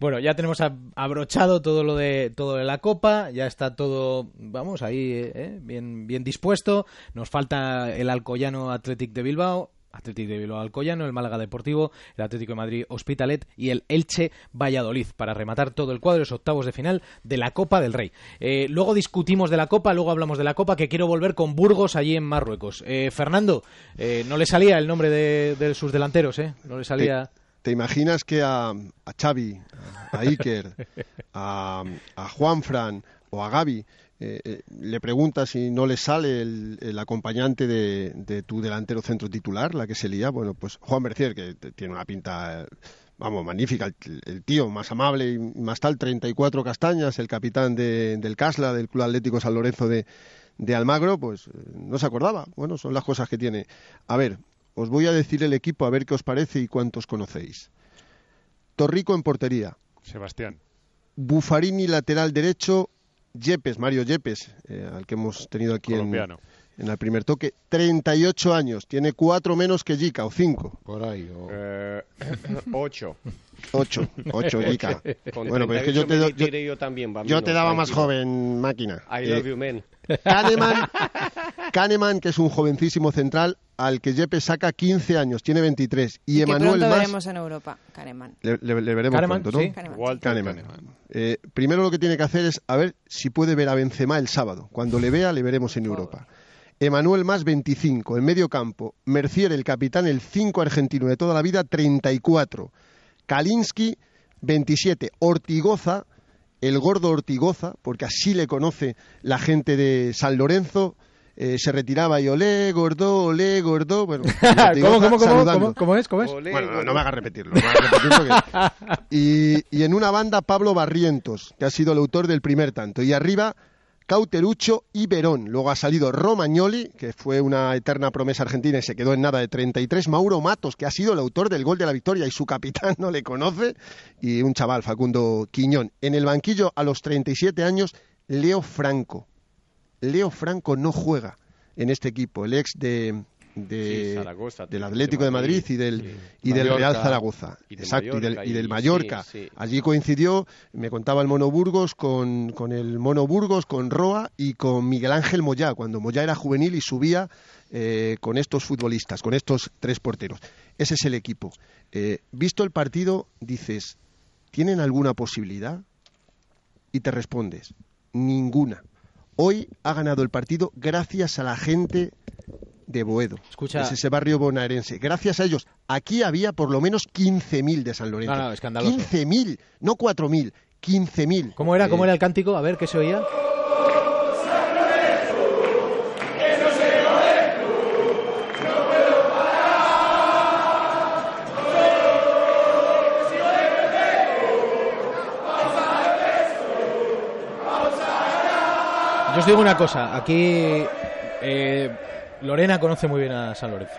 Bueno, ya tenemos abrochado todo lo de todo de la Copa, ya está todo, vamos, ahí eh, bien, bien dispuesto. Nos falta el Alcoyano Athletic de Bilbao, Atlético de Bilbao Alcoyano, el Málaga Deportivo, el Atlético de Madrid Hospitalet y el Elche Valladolid para rematar todo el cuadro de los octavos de final de la Copa del Rey. Eh, luego discutimos de la Copa, luego hablamos de la Copa, que quiero volver con Burgos allí en Marruecos. Eh, Fernando, eh, no le salía el nombre de, sus delanteros, ¿eh? No le salía... ¿Te, imaginas que a, a Xavi, a Iker, a, a Juan Fran o a Gaby eh, eh, le preguntas si no le sale el, acompañante de, tu delantero centro titular, la que se lía, bueno, pues Juan Mercier, que tiene una pinta, vamos, magnífica, el, tío más amable y más tal, 34 castañas, el capitán del Casla, del Club Atlético San Lorenzo de, de Almagro, pues eh, no se acordaba. Bueno, son las cosas que tiene. A ver, os voy a decir el equipo a ver qué os parece y cuántos conocéis. Torrico en portería. Sebastián. Bufarini lateral derecho, Yepes, Mario Yepes, eh, al que hemos tenido aquí en, en, el primer toque, 38 años, tiene cuatro menos que Jica, o cinco. Por ahí, eh, ocho. Ocho, ocho, Jica. bueno, pero es que yo te, yo, también, yo te daba más joven, máquina. I love you, man. Kahneman, que es un jovencísimo central, al que Yepes saca 15 años, tiene 23. Y, Emanuel pronto Mas... veremos en Europa, Kahneman. Le, veremos pronto, ¿no? Sí. Kahneman. Eh, primero lo que tiene que hacer es a ver si puede ver a Benzema el sábado. Cuando le vea, le veremos en Europa. Emanuel Más, 25. En medio campo, Mercier, el capitán, el 5 argentino de toda la vida, 34. Kalinsky, 27. Ortigoza, el gordo Ortigoza, porque así le conoce la gente de San Lorenzo, eh, se retiraba y olé, gordo, olé, gordo. Bueno, ¿Cómo, cómo, cómo, ¿Cómo, es? ¿Cómo es? bueno, no, me hagas repetirlo. y, y en una banda, Pablo Barrientos, que ha sido el autor del primer tanto. Y arriba, Cauterucho y Verón. Luego ha salido Romagnoli, que fue una eterna promesa argentina y se quedó en nada de 33. Mauro Matos, que ha sido el autor del gol de la victoria y su capitán no le conoce. Y un chaval, Facundo Quiñón. En el banquillo, a los 37 años, Leo Franco. Leo Franco no juega en este equipo, el ex de, del Atlético de Madrid, y del, y del Real Zaragoza. Y Exacto, Mallorca, y del, Mallorca. Allí coincidió, me contaba el Mono Burgos con, con, el Mono Burgos, con Roa y con Miguel Ángel Moyá, cuando Moyá era juvenil y subía eh, con estos futbolistas, con estos tres porteros. Ese es el equipo. Eh, visto el partido, dices, ¿tienen alguna posibilidad? Y te respondes, ninguna. Hoy ha ganado el partido gracias a la gente de Boedo. Escucha. Es ese barrio bonaerense. Gracias a ellos, aquí había por lo menos 15.000 de San Lorenzo. No, no, escandaloso. 15.000, no 4.000, 15.000. ¿Cómo era, ¿Cómo era el cántico? A ver, ¿qué se oía? Os digo una cosa, aquí eh, Lorena conoce muy bien a San Lorenzo.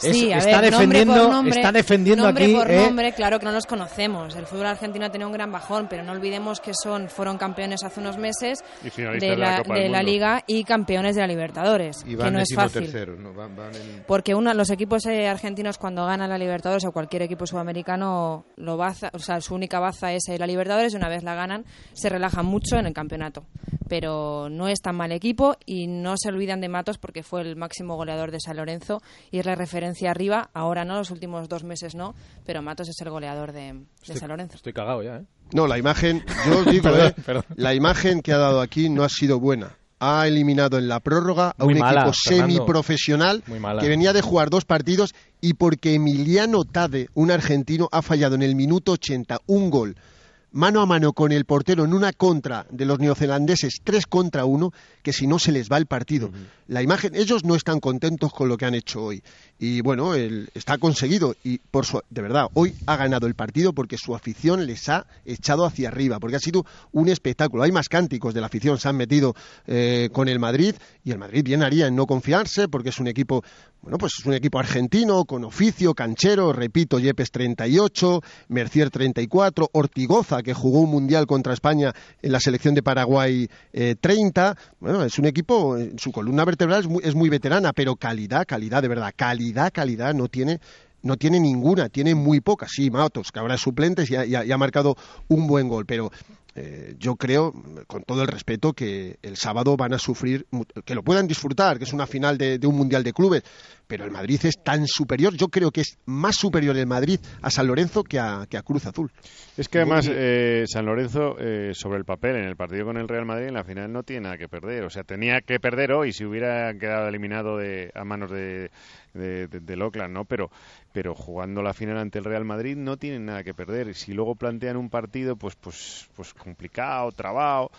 Sí, está, defendiendo, está defendiendo nombre aquí. por ¿eh? nombre, claro que no los conocemos. El fútbol argentino ha tenido un gran bajón, pero no olvidemos que son fueron campeones hace unos meses de la, de la, Liga y campeones de la Libertadores. Y que no es fácil. Tercero, ¿no? van, van en... Porque uno, los equipos eh, argentinos cuando ganan la Libertadores o cualquier equipo sudamericano, lo baza, o sea, su única baza es eh, la Libertadores y una vez la ganan se relajan mucho en el campeonato. Pero no es tan mal equipo y no se olvidan de Matos porque fue el máximo goleador de San Lorenzo y es la referencia arriba. Ahora no, los últimos dos meses no, pero Matos es el goleador de, de Estoy- San Lorenzo. Estoy cagado ya, ¿eh? No, la imagen, yo os digo, Perdón, eh, perdón. la imagen que ha dado aquí no ha sido buena. Ha eliminado en la prórroga a Muy un mala, equipo semiprofesional que venía de jugar dos partidos y porque Emiliano Tade, un argentino, ha fallado en el minuto 80 un gol mano a mano con el portero en una contra de los neozelandeses, tres contra uno, que si no se les va el partido. La imagen, ellos no están contentos con lo que han hecho hoy. Y bueno, el- está conseguido. Y por su, de verdad, hoy ha ganado el partido porque su afición les ha echado hacia arriba, porque ha sido un espectáculo. Hay más cánticos de la afición, se han metido eh, con el Madrid y el Madrid bien haría en no confiarse porque es un equipo, bueno, pues es un equipo argentino con oficio, canchero, repito, Yepes 38, Mercier 34, Ortigoza que jugó un mundial contra España en la selección de Paraguay eh, 30. Bueno, es un equipo, su columna vertebral es muy, veterana, pero calidad, calidad, de verdad, calidad, calidad no tiene no tiene ninguna, tiene muy pocas. Sí, Matos, que ahora es suplente y ha, marcado un buen gol, pero eh, yo creo, con todo el respeto, que el sábado van a sufrir, que lo puedan disfrutar, que es una final de, un Mundial de Clubes, pero el Madrid es tan superior, yo creo que es más superior el Madrid a San Lorenzo que a, que a Cruz Azul. Es que además eh, San Lorenzo, eh, sobre el papel, en el partido con el Real Madrid, en la final no tiene nada que perder. O sea, tenía que perder hoy si hubiera quedado eliminado de, a manos de, de, del Oakland, ¿no? Pero, pero jugando la final ante el Real Madrid no tienen nada que perder. Si luego plantean un partido, pues, pues, pues complicado, trabado,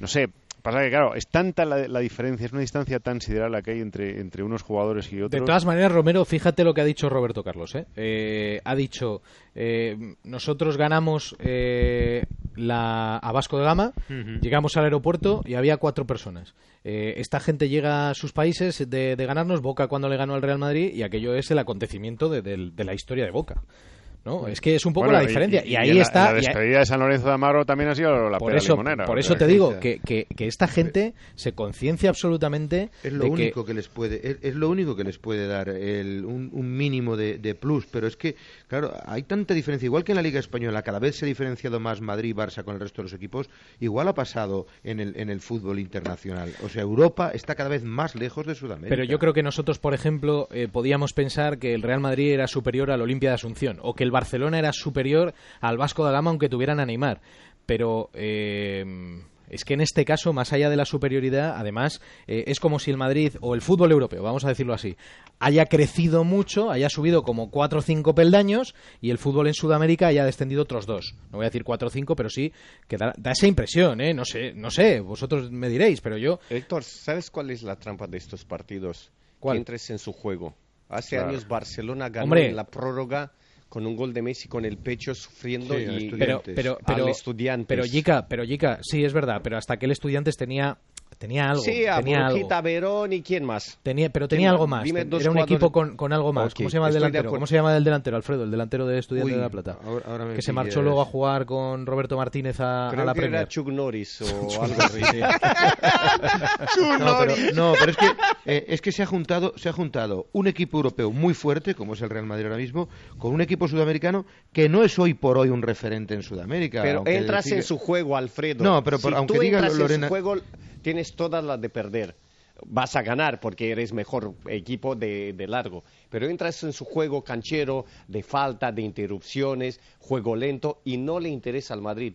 no sé, Pasa que, claro, es tanta la, diferencia, es una distancia tan sideral la que hay entre, entre unos jugadores y otros. De todas maneras, Romero, fíjate lo que ha dicho Roberto Carlos. ¿eh? eh ha dicho, eh, nosotros ganamos eh, la, a Vasco de Gama, llegamos al aeropuerto y había cuatro personas. esta gente llega a sus países de, ganarnos, Boca cuando le ganó al Real Madrid, y aquello es el acontecimiento de la historia de Boca. ¿No? Es que es un poco la diferencia. Y, ahí está. La, despedida de San Lorenzo de Amaro también ha sido la por eso, limonera. Por eso te digo que, que, esta gente se conciencia absolutamente. Es lo único que... les puede, es, lo único que les puede dar el, un, mínimo de, plus. Pero es que, claro, hay tanta diferencia. Igual que en la Liga Española, cada vez se ha diferenciado más Madrid y Barça con el resto de los equipos. Igual ha pasado en el, en el fútbol internacional. O sea, Europa está cada vez más lejos de Sudamérica. Pero yo creo que nosotros, por ejemplo, eh, podíamos pensar que el Real Madrid era superior al Olimpia de Asunción o que el Barcelona era superior al Vasco da Gama aunque tuvieran a Neymar. Pero eh, es que en este caso, más allá de la superioridad, además, eh, es como si el Madrid o el fútbol europeo, vamos a decirlo así, haya crecido mucho, haya subido como cuatro o cinco peldaños y el fútbol en Sudamérica haya descendido otros dos. No voy a decir cuatro o cinco, pero sí que da, esa impresión, ¿eh? No sé, no sé, vosotros me diréis, pero yo... Héctor, ¿sabes cuál es la trampa de estos partidos? ¿Cuál? Que entres en su juego. Hace años Barcelona ganó en la prórroga con un gol de Messi con el pecho sufriendo y pero pero pero al estudiante. pero Jica pero sí es verdad pero hasta que el Estudiantes tenía tenía algo. Sí, a tenía Verón y quién más. Tenía, pero tenía algo más. Era un equipo con, con algo más. ¿Cómo se llama el delantero? ¿Cómo se llama el delantero, Alfredo? El delantero de Estudiantes de La Plata. que se marchó luego a jugar con Roberto Martínez a, Creo a la que Premier. Era Chuck Norris o algo así. no, pero, no, pero es que eh, es que se ha juntado se ha juntado un equipo europeo muy fuerte como es el Real Madrid ahora mismo con un equipo sudamericano que no es hoy por hoy un referente en Sudamérica. Pero entras en su juego, Alfredo. No, pero aunque diga Lorena tienes todas las de perder. Vas a ganar porque eres mejor equipo de, largo. Pero entras en su juego canchero, de falta, de interrupciones, juego lento y no le interesa al Madrid.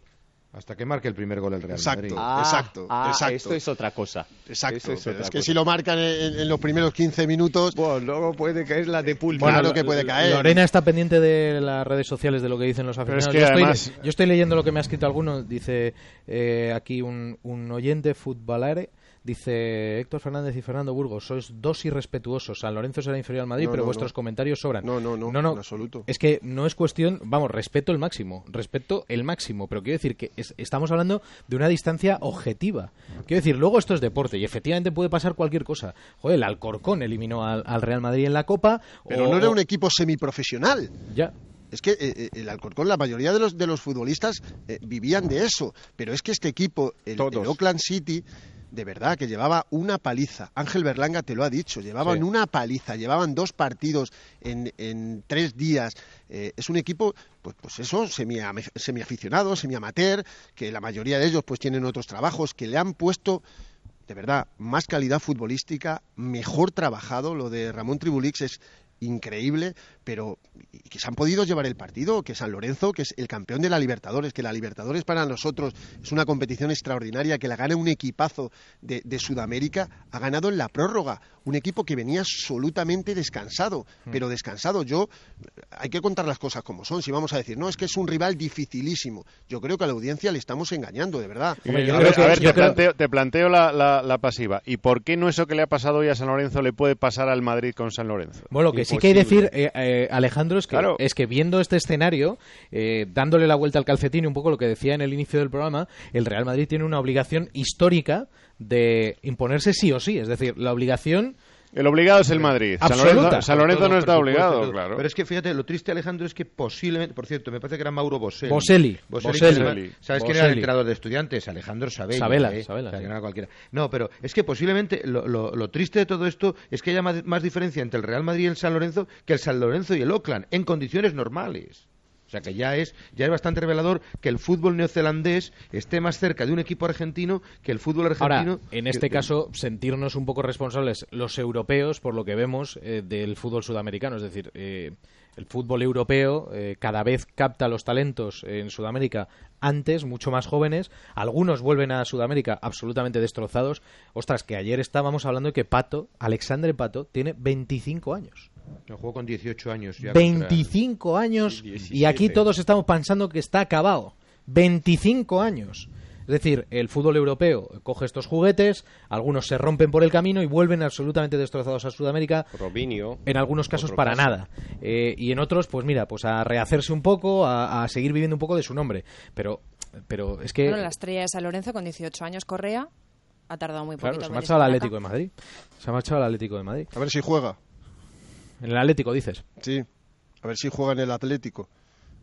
Hasta que marque el primer gol el Real Madrid. Ah, exacto, ah, exacto. Esto es otra cosa. Exacto. Es, que si lo marcan en, los primeros 15 minutos. Bueno, luego puede caer la de pulpa. Claro que puede caer. Lorena está pendiente de las redes sociales de lo que dicen los aficionados. yo, estoy, yo, estoy, leyendo lo que me ha escrito alguno. Dice eh, aquí un, un oyente futbolare Dice Héctor Fernández y Fernando Burgos, sois dos irrespetuosos. San Lorenzo será inferior al Madrid, pero vuestros comentarios sobran. No, no, no, no, en absoluto. Es que no es cuestión, vamos, respeto el máximo, respeto el máximo, pero quiero decir que estamos hablando de una distancia objetiva. Quiero decir, luego esto es deporte y efectivamente puede pasar cualquier cosa. Joder, el Alcorcón eliminó al, Real Madrid en la Copa. Pero no era un equipo semiprofesional. Ya es que eh, eh, el Alcorcón, la mayoría de los, de los futbolistas eh, vivían de eso, pero es que este equipo, el, el Oakland City, de verdad, que llevaba una paliza. Ángel Berlanga te lo ha dicho, llevaban una paliza, llevaban dos partidos en, en tres días. Eh, es un equipo, pues, pues eso, semi, semiaficionado, semiamateur, que la mayoría de ellos pues tienen otros trabajos, que le han puesto de verdad, más calidad futbolística, mejor trabajado. Lo de Ramón Tribulix es increíble, pero que se han podido llevar el partido, que San Lorenzo, que es el campeón de la Libertadores, que la Libertadores para nosotros es una competición extraordinaria, que la gana un equipazo de, de Sudamérica, ha ganado en la prórroga, un equipo que venía absolutamente descansado, hmm. pero descansado. Yo, hay que contar las cosas como son, si vamos a decir, no, es que es un rival dificilísimo. Yo creo que a la audiencia le estamos engañando, de verdad. a ver, te, planteo, te planteo la, la, pasiva. ¿Y por qué no eso que le ha pasado hoy a San Lorenzo le puede pasar al Madrid con San Lorenzo? Bueno, que sí que hay decir, eh, eh, Alejandro, es que, es que viendo este escenario, eh, dándole la vuelta al calcetín, un poco lo que decía en el inicio del programa, el Real Madrid tiene una obligación histórica de imponerse sí o sí. Es decir, la obligación El obligado es el Madrid. San Absoluta. Lorenzo, San Lorenzo Todo, no está obligado, todo. claro. Pero es que fíjate, lo triste, Alejandro, es que posiblemente, por cierto, me parece que era Mauro Boselli. Boselli, Boselli, ¿Sabes quién era el entrenador de estudiantes? Alejandro Sabella. Sabela, ¿eh? Sabela, O sea, sí. que no era cualquiera. No, pero es que posiblemente lo, lo- lo triste de todo esto es que haya más, más diferencia entre el Real Madrid y el San Lorenzo que el San Lorenzo y el Oakland, en condiciones normales. O sea que ya es, ya es bastante revelador que el fútbol neozelandés esté más cerca de un equipo argentino que el fútbol argentino. Ahora, en este que- caso, sentirnos un poco responsables los europeos por lo que vemos eh, del fútbol sudamericano. Es decir, eh, el fútbol europeo eh, cada vez capta los talentos en Sudamérica antes, mucho más jóvenes. Algunos vuelven a Sudamérica absolutamente destrozados. Ostras, que ayer estábamos hablando de que Pato, Alexandre Pato, tiene 25 años. No, jugó con 18 años. Ya contra- 25 años y 17. aquí todos estamos pensando que está acabado. 25 años. Es decir, el fútbol europeo coge estos juguetes, algunos se rompen por el camino y vuelven absolutamente destrozados a Sudamérica, Robinho. en algunos casos para caso. nada. Eh, y en otros, pues mira, pues a rehacerse un poco, a, a seguir viviendo un poco de su nombre. Pero, pero es que... Bueno, la estrella de San Lorenzo con 18 años, Correa, ha tardado muy Claro, poquito. se ha marchado al Atlético de Madrid. Se ha marchado al Atlético de Madrid. A ver si juega. En el Atlético, dices. Sí, a ver si juega en el Atlético.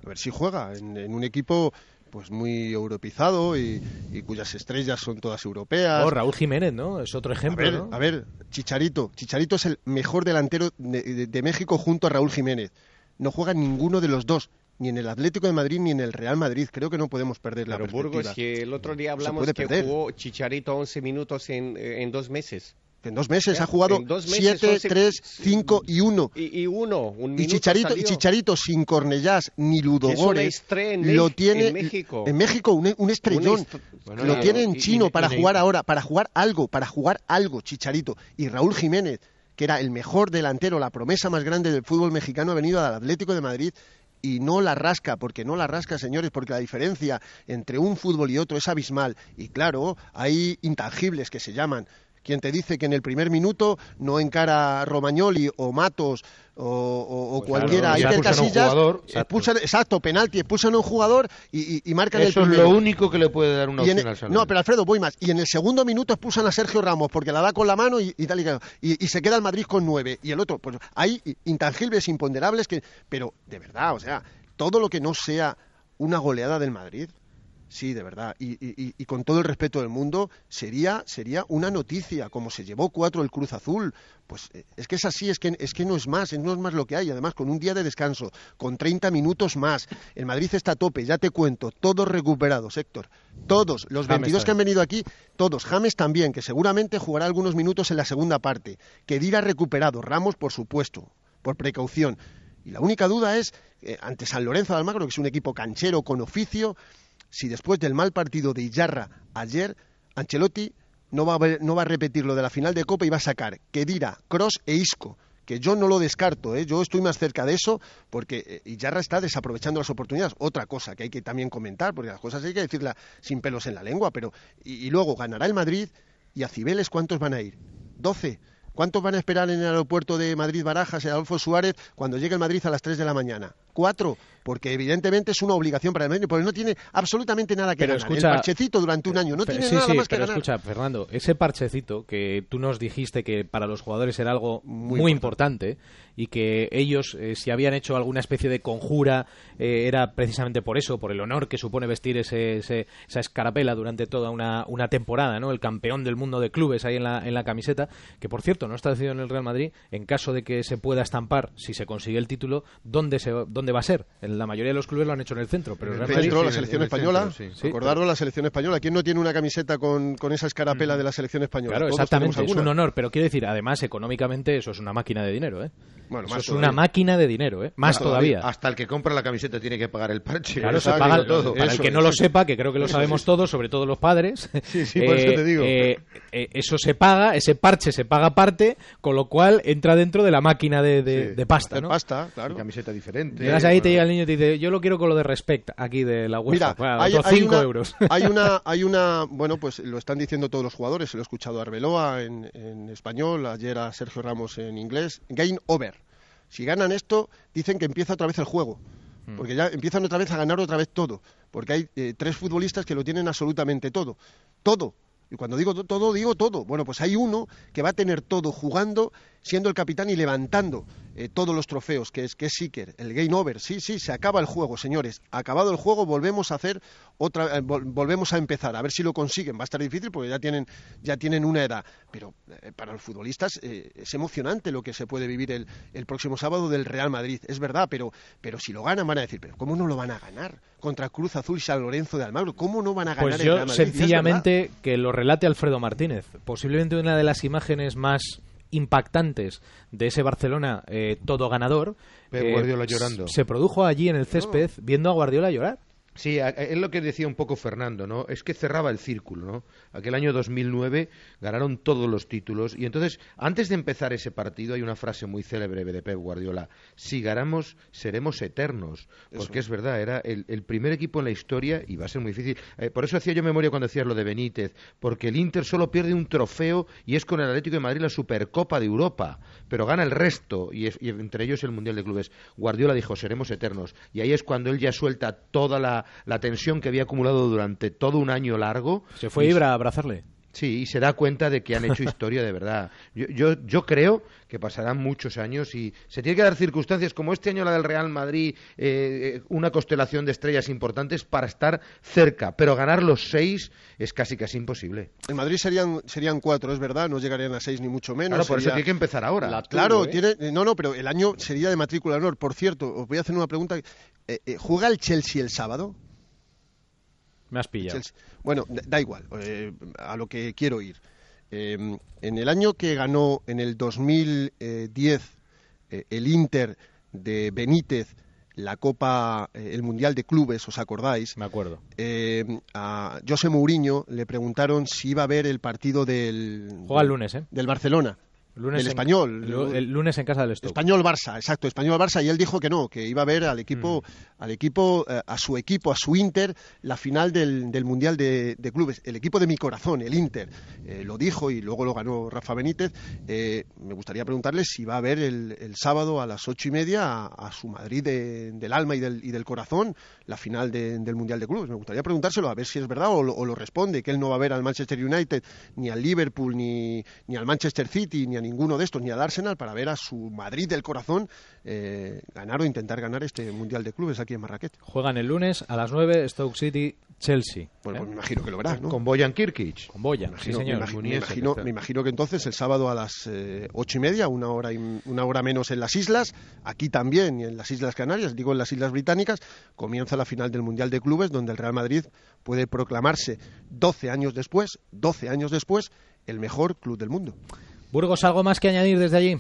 A ver si juega en, en un equipo pues muy europeizado y, y cuyas estrellas son todas europeas. Oh, Raúl Jiménez, ¿no? Es otro a ejemplo, ver, ¿no? a ver, Chicharito. Chicharito es el mejor delantero de, de- de México junto a Raúl Jiménez. No juega ninguno de los dos, ni en el Atlético de Madrid ni en el Real Madrid. Creo que no podemos perder la Pero perspectiva. Burgos, que el otro día hablamos que perder. jugó Chicharito 11 minutos en, eh, en dos meses. En dos meses ha jugado meses 7, once- 3, 5 y 1. Y, y uno, un Y minuto Chicharito, y. Chicharito sin Cornellás ni Que es una Ludogorets estrella en lo tiene en México. en México un, un estrellón. est- Bueno, lo tiene en y- chino y- para jugar ahora, para jugar algo, para jugar algo, Chicharito. Y Raúl Jiménez, que era el mejor delantero, la promesa más grande del fútbol mexicano, ha venido al Atlético de Madrid y no la rasca, porque no la rasca, señores, porque la diferencia entre un fútbol y otro es abismal. Y claro, hay intangibles que se llaman. Quien te dice que en el primer minuto no encara Romagnoli o Matos o, o- o Pues cualquiera, claro, Iker Casillas, jugador, exacto. expulsan- exacto, penalti, expulsan a un jugador y, y- y marcan Eso el es primero. lo único que le puede dar una opción el- al San no, pero Alfredo, voy más. Y en el segundo minuto expulsan a Sergio Ramos porque la da con la mano y, y tal y, tal. y, y se queda el Madrid con nueve. Y el otro, pues hay intangibles, imponderables que. Pero de verdad, o sea, todo lo que no sea una goleada del Madrid, sí, de verdad, y, y- con todo el respeto del mundo, sería, sería una noticia, como se llevó cuatro el Cruz Azul. Pues eh, es que es así, es que, es que no es más, no es más lo que hay. Además, con un día de descanso, con 30 minutos más, el Madrid está a tope, ya te cuento, todos recuperados, Héctor. Todos, los James 22 que han venido aquí, todos. James también, que seguramente jugará algunos minutos en la segunda parte. Kedira recuperado, Ramos, por supuesto, por precaución. Y la única duda es, eh, ante San Lorenzo de Almagro, que es un equipo canchero con oficio, si después del mal partido de Iyarra ayer, Ancelotti no va a, ver- no va a repetir lo de la final de Copa y va a sacar Kedira, Cross e Isco. Que yo no lo descarto, ¿eh? yo estoy más cerca de eso porque eh, Iyarra está desaprovechando las oportunidades. Otra cosa que hay que también comentar, porque las cosas hay que decirlas sin pelos en la lengua, pero. Y, luego ganará el Madrid y a Cibeles, ¿cuántos van a ir? ¿12? ¿Cuántos van a esperar en el aeropuerto de Madrid-Barajas, en Adolfo Suárez, cuando llegue el Madrid a las 3 de la mañana? ¿Cuatro? Porque evidentemente es una obligación para el Madrid, porque no tiene absolutamente nada que Pero ganar. escucha- el parchecito durante un año no tiene sí, nada sí, más que pero ganar. escucha, Fernando, ese parchecito que tú nos dijiste que para los jugadores era algo muy, Muy importante. y que ellos, eh, si habían hecho alguna especie de conjura, eh, era precisamente por eso, por el honor que supone vestir ese, ese- esa escarapela durante toda una, una temporada, ¿no? El campeón del mundo de clubes ahí en la, en la camiseta, que por cierto no está decidido en el Real Madrid, en caso de que se pueda estampar, si se consigue el título, ¿dónde, se, va- dónde va a ser? En la mayoría de los clubes lo han hecho en el centro, pero el En el Madrid... centro, la selección el española. centro, sí. Sí, Recordaros la selección española. ¿Quién no tiene una camiseta con, con esa escarapela de la selección española? Claro, Todos exactamente, es un honor, pero quiero decir, además, económicamente eso es una máquina de dinero, ¿eh? Bueno, Eso más es todavía. una máquina de dinero, ¿eh? Más todavía. Hasta el que compra la camiseta tiene que pagar el parche. Claro, se paga todo. para el que no lo sepa, que creo que lo sabemos todos, sobre todo los padres. Sí, sí, por eso te digo. eh, eh, eso se paga, ese parche se paga aparte, con lo cual entra dentro de la máquina de, de- Sí, de pasta, hacer ¿no? pasta, claro. Y camiseta diferente. Llegas ahí, te llega el niño y te dice, yo lo quiero con lo de respect aquí de la UEFA. Mira, Bueno, hay, otros hay 5 una, euros. hay una, hay una, bueno, pues lo están diciendo todos los jugadores. Se lo he escuchado a Arbeloa en, en español, ayer a Sergio Ramos en inglés. Game over. Si ganan esto, dicen que empieza otra vez el juego. Hmm. Porque ya empiezan otra vez a ganar otra vez todo. Porque hay eh, tres futbolistas que lo tienen absolutamente todo. Todo. Y cuando digo to- todo, digo todo. Bueno, pues hay uno que va a tener todo jugando siendo el capitán y levantando eh, todos los trofeos, que es que es Seeker, el game over. Sí, sí, se acaba el juego, señores. Acabado el juego, volvemos a hacer otra, eh, vol- volvemos a empezar, a ver si lo consiguen. Va a estar difícil porque ya tienen, ya tienen una edad. Pero eh, para los futbolistas eh, es emocionante lo que se puede vivir el, el próximo sábado del Real Madrid. Es verdad, pero, pero si lo ganan van a decir, pero ¿cómo no lo van a ganar? Contra Cruz Azul y San Lorenzo de Almagro. ¿Cómo no van a ganar Pues el yo Real Madrid? Sencillamente que lo relate Alfredo Martínez. Posiblemente una de las imágenes más impactantes de ese Barcelona eh, todo ganador eh, Guardiola llorando. se produjo allí en el césped viendo a Guardiola llorar. Sí, es lo que decía un poco Fernando, ¿no? Es que cerraba el círculo, ¿no? Aquel año 2009 ganaron todos los títulos y entonces, antes de empezar ese partido, hay una frase muy célebre de Pep Guardiola: si ganamos, seremos eternos. Porque es verdad, era el, el primer equipo en la historia y va a ser muy difícil. Eh, por eso hacía yo memoria cuando decías lo de Benítez, porque el Inter solo pierde un trofeo y es con el Atlético de Madrid la Supercopa de Europa, pero gana el resto y, es- y entre ellos el Mundial de Clubes. Guardiola dijo: seremos eternos. Y ahí es cuando él ya suelta toda la, la tensión que había acumulado durante todo un año largo. Se fue Ibra a abrazarle. Sí, y se da cuenta de que han hecho historia de verdad. Yo, yo, yo creo que pasarán muchos años y se tiene que dar circunstancias como este año la del Real Madrid, eh, eh, una constelación de estrellas importantes para estar cerca, pero ganar los seis es casi casi imposible. En Madrid serían, serían cuatro, es verdad, no llegarían a seis ni mucho menos. Claro, por eso tiene que empezar ahora. La- Claro, ¿eh? tiene, eh, no, no, pero el año sería de matrícula de honor. Por cierto, os voy a hacer una pregunta. ¿Juega el Chelsea el sábado? Me has pillado. Chelsea. Bueno, da, igual, eh, a lo que quiero ir. Eh, en el año que ganó, en el 2010, eh, el Inter de Benítez, la Copa, eh, el Mundial de Clubes, ¿os acordáis? Me acuerdo. Eh, a José Mourinho le preguntaron si iba a ver el partido del, Juega el lunes, ¿eh? del Barcelona. Lunes en- español. el, el lunes en casa del Stoke. Español Barça, exacto, Español Barça y él dijo que no, que iba a ver al equipo, Mm. al equipo, eh, a su equipo, a su Inter, la final del, del mundial de, de clubes, el equipo de mi corazón, el Inter, Eh, lo dijo y luego lo ganó Rafa Benítez. Eh, me gustaría preguntarle si va a ver el, el sábado a las ocho y media a, a su Madrid de- del alma y del, y del corazón la final de- del mundial de clubes. Me gustaría preguntárselo a ver si es verdad o lo, o lo responde, que él no va a ver al Manchester United ni al Liverpool ni, ni al Manchester City ni a ninguno de estos ni al Arsenal para ver a su Madrid del corazón eh, ganar o intentar ganar este mundial de clubes aquí en Marrakech. Juegan el lunes a las 9 Stoke City Chelsea. Bueno, ¿eh? pues me imagino que lo verá, ¿no? Con Boyan Kirkic. Con Boya, Me sí imagino- señor. Me, imagino, me imagino que entonces el sábado a las eh, ocho y media, una hora, y- una hora menos en las islas, aquí también y en las Islas Canarias, digo en las Islas Británicas, comienza la final del Mundial de Clubes, donde el Real Madrid puede proclamarse 12 años después, 12 años después, el mejor club del mundo. Burgos, ¿algo más que añadir desde allí?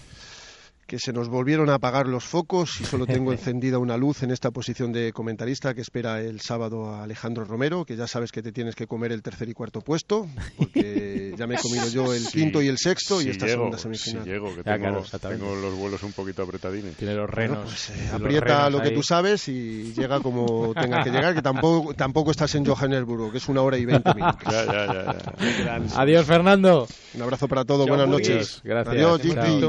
Que se nos volvieron a apagar los focos y solo tengo encendida una luz en esta posición de comentarista que espera el sábado a Alejandro Romero, que ya sabes que te tienes que comer el tercer y cuarto puesto, porque ya me he comido yo el Sí, quinto y el sexto y esta llego, segunda semifinal. Si llego, que Ah, tengo, claro, tengo los vuelos un poquito apretadines. Tiene los Bueno, renos. pues, eh, aprieta renos lo que ahí. tú sabes y llega como tenga que llegar, que tampoco, tampoco estás en Johannesburgo, que es una hora y veinte minutos. Ya, ya, ya. ya. Adiós, Fernando. Un abrazo para todos, buenas noches. Gracias. Adiós,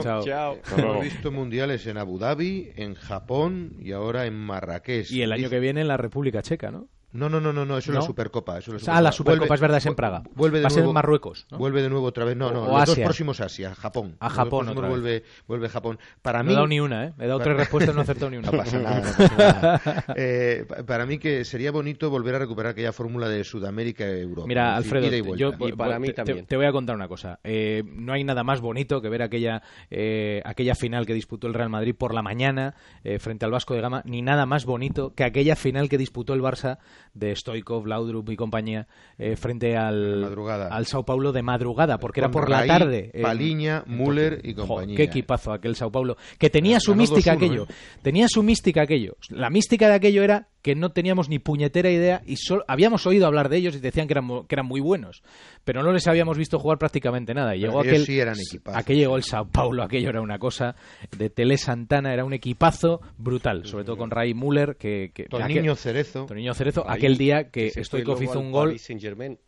chao. Chao. Visto mundiales en Abu Dhabi, en Japón y ahora en Marrakech. Y el año que viene en la República Checa, ¿no? No, no, no, no, no, eso es ¿No? la Supercopa. Eso es Ah, la Supercopa, Vuelve- es verdad, es en Praga. Vuelve de Va a ser en nuevo- Marruecos, ¿no? Vuelve de nuevo otra vez. No, no, O los dos Asia. próximos Asia, Japón. A Japón dos próximos otra vez. vuelve, vuelve Japón. Para No mí, he dado ni una, ¿eh? He dado tres respuestas y no he acertado ni una. No pasa nada, no pasa nada. Eh, pa- para mí que sería bonito volver a recuperar aquella fórmula de Sudamérica e Europa. Mira, decir, Alfredo, y yo. Y para mí te, también. te voy a contar una cosa. Eh, no hay nada más bonito que ver aquella eh, aquella final que disputó el Real Madrid por la mañana eh, frente al Vasco de Gama, ni nada más bonito que aquella final que disputó el Barça de Stoikov, Laudrup y compañía eh, frente al, madrugada. al Sao Paulo de madrugada, porque era por la tarde. eh, Paliña, Müller y Jo, compañía. qué equipazo aquel Sao Paulo. Que tenía su mística 2-1, aquello. ¿eh? Tenía su mística aquello. La mística de aquello era que no teníamos ni puñetera idea y solo, habíamos oído hablar de ellos y decían que eran, que eran muy buenos. Pero no les habíamos visto jugar prácticamente nada. Pero llegó aquel, sí eran aquel llegó el Sao Paulo, aquello era una cosa de Tele Santana, era un equipazo brutal. Sobre todo con Ray Müller, que... que Toniño aquel- Cerezo. Toniño Cerezo, aquel día que Stoikov hizo un gol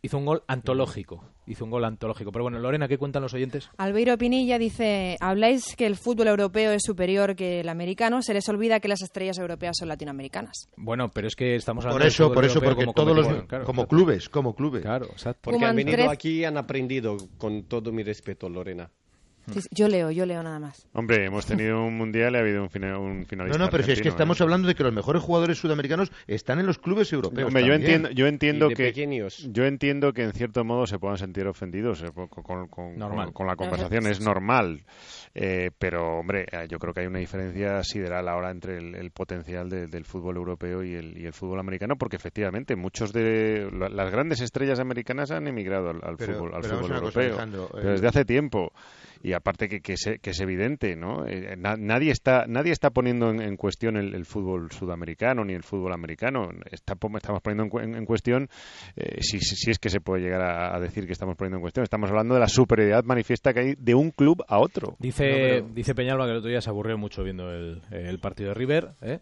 hizo un gol antológico. Hizo un gol antológico. Pero bueno, Lorena, ¿qué cuentan los oyentes? Albeiro Pinilla dice, habláis que el fútbol europeo es superior que el americano, se les olvida que las estrellas europeas son latinoamericanas. Bueno, pero es que estamos hablando Por eso, por eso, porque como todos los claro, como clubes, como clubes. Claro, exacto. Porque han venido tres- aquí y han aprendido, con todo mi respeto, Lorena. Sí, sí, yo leo, yo leo nada más. Hombre, hemos tenido un mundial y ha habido un, fina- un finalista. No, no, pero si es que argentino, estamos ¿eh? hablando de que los mejores jugadores sudamericanos están en los clubes europeos. Hombre, yo entiendo, yo entiendo que pequeños. yo entiendo que en cierto modo se puedan sentir ofendidos eh, con, con- con- Normal. con- con la conversación, es normal. Eh, pero, hombre, eh, yo creo que hay una diferencia sideral ahora entre el, el potencial de- del fútbol europeo y el, y el fútbol americano, porque efectivamente muchos de la- las grandes estrellas americanas han emigrado al, al Pero- fútbol, al fútbol cosa, europeo, pero eh, desde hace tiempo. Y aparte que, que, se- que es evidente, ¿no? Eh, na- nadie está nadie está poniendo en, en cuestión el, el fútbol sudamericano ni el fútbol americano. Está, po- estamos poniendo en, en- en cuestión, eh, si, si- si es que se puede llegar a, a decir que estamos poniendo en cuestión, estamos hablando de la superioridad manifiesta que hay de un club a otro. Dice, No, pero- dice Peñalba que el otro día se aburrió mucho viendo el, el partido de River, ¿eh?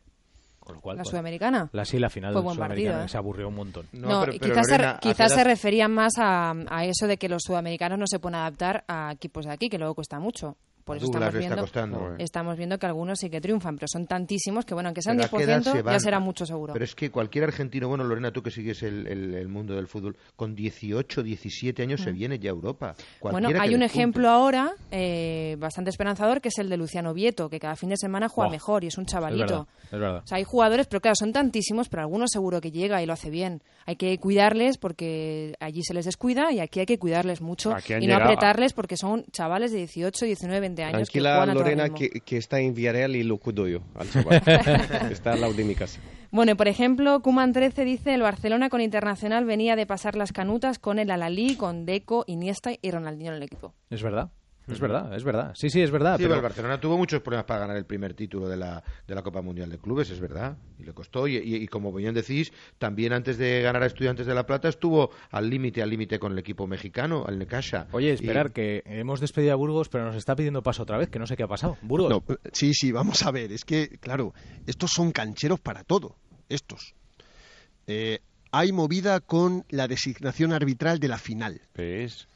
Con lo cual, La bueno, sudamericana. la sí, la final Fue buen partido, ¿eh? se aburrió un montón. No, pero- y pero, quizás, Lorena, se, quizás se referían más a, a eso de que los sudamericanos no se pueden adaptar a equipos de aquí, que luego cuesta mucho. Por eso Douglas estamos viendo, costando. Joder. estamos viendo que algunos sí que triunfan, pero son tantísimos que, bueno, aunque sean Pero ¿a qué edad 10%, se ya será mucho seguro. Pero es que cualquier argentino, bueno, Lorena, tú que sigues el, el- el mundo del fútbol, con 18, 17 años se viene ya a Europa. Mm. Bueno, hay un ejemplo ahora eh, bastante esperanzador que es el de Luciano Vieto, que cada fin de semana juega Oh, mejor y es un Es chavalito. verdad, es verdad. O sea, hay jugadores, pero claro, son tantísimos, pero algunos seguro que llega y lo hace bien. Hay que cuidarles porque allí se les descuida y aquí hay que cuidarles mucho y no llegado- apretarles porque son chavales de 18, 19, 20 años que Tranquila, juegan a todo Lorena, que, que está en Villarreal y lo cuido yo al chaval. está al lado de mi casa. Bueno, y por ejemplo, Kuman 13 dice el Barcelona con Internacional venía de pasar las canutas con el Alalí, con Deco, Iniesta y Ronaldinho en el equipo. Es verdad, es verdad, es verdad. Sí, sí, es verdad. Sí, pero- el Barcelona tuvo muchos problemas para ganar el primer título de la, de la Copa Mundial de Clubes, es verdad, y le costó. Y, y- y como bien decís, también antes de ganar a Estudiantes de La Plata estuvo al límite, al límite con el equipo mexicano, al Necaxa. Oye, Y- esperar, que hemos despedido a Burgos, pero nos está pidiendo paso otra vez, que no sé qué ha pasado. Burgos. No, sí, sí, vamos a ver. Es que, claro, estos son cancheros para todo. Estos. Eh, hay movida con la designación arbitral de la final. ¿Ves?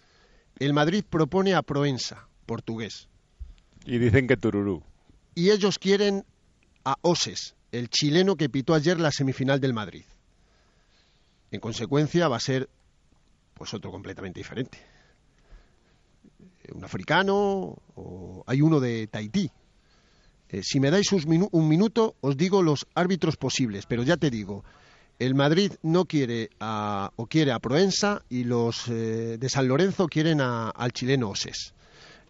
El Madrid propone a Proensa, portugués. Y dicen que Tururú. Y ellos quieren a Oses, el chileno que pitó ayer la semifinal del Madrid. En consecuencia, va a ser pues otro completamente diferente. Un africano o hay uno de Tahití. Eh, si me dais un, minu- un minuto, os digo los árbitros posibles, pero ya te digo, el Madrid no quiere a, o quiere a Proensa y los eh, de San Lorenzo quieren a- al chileno Oses.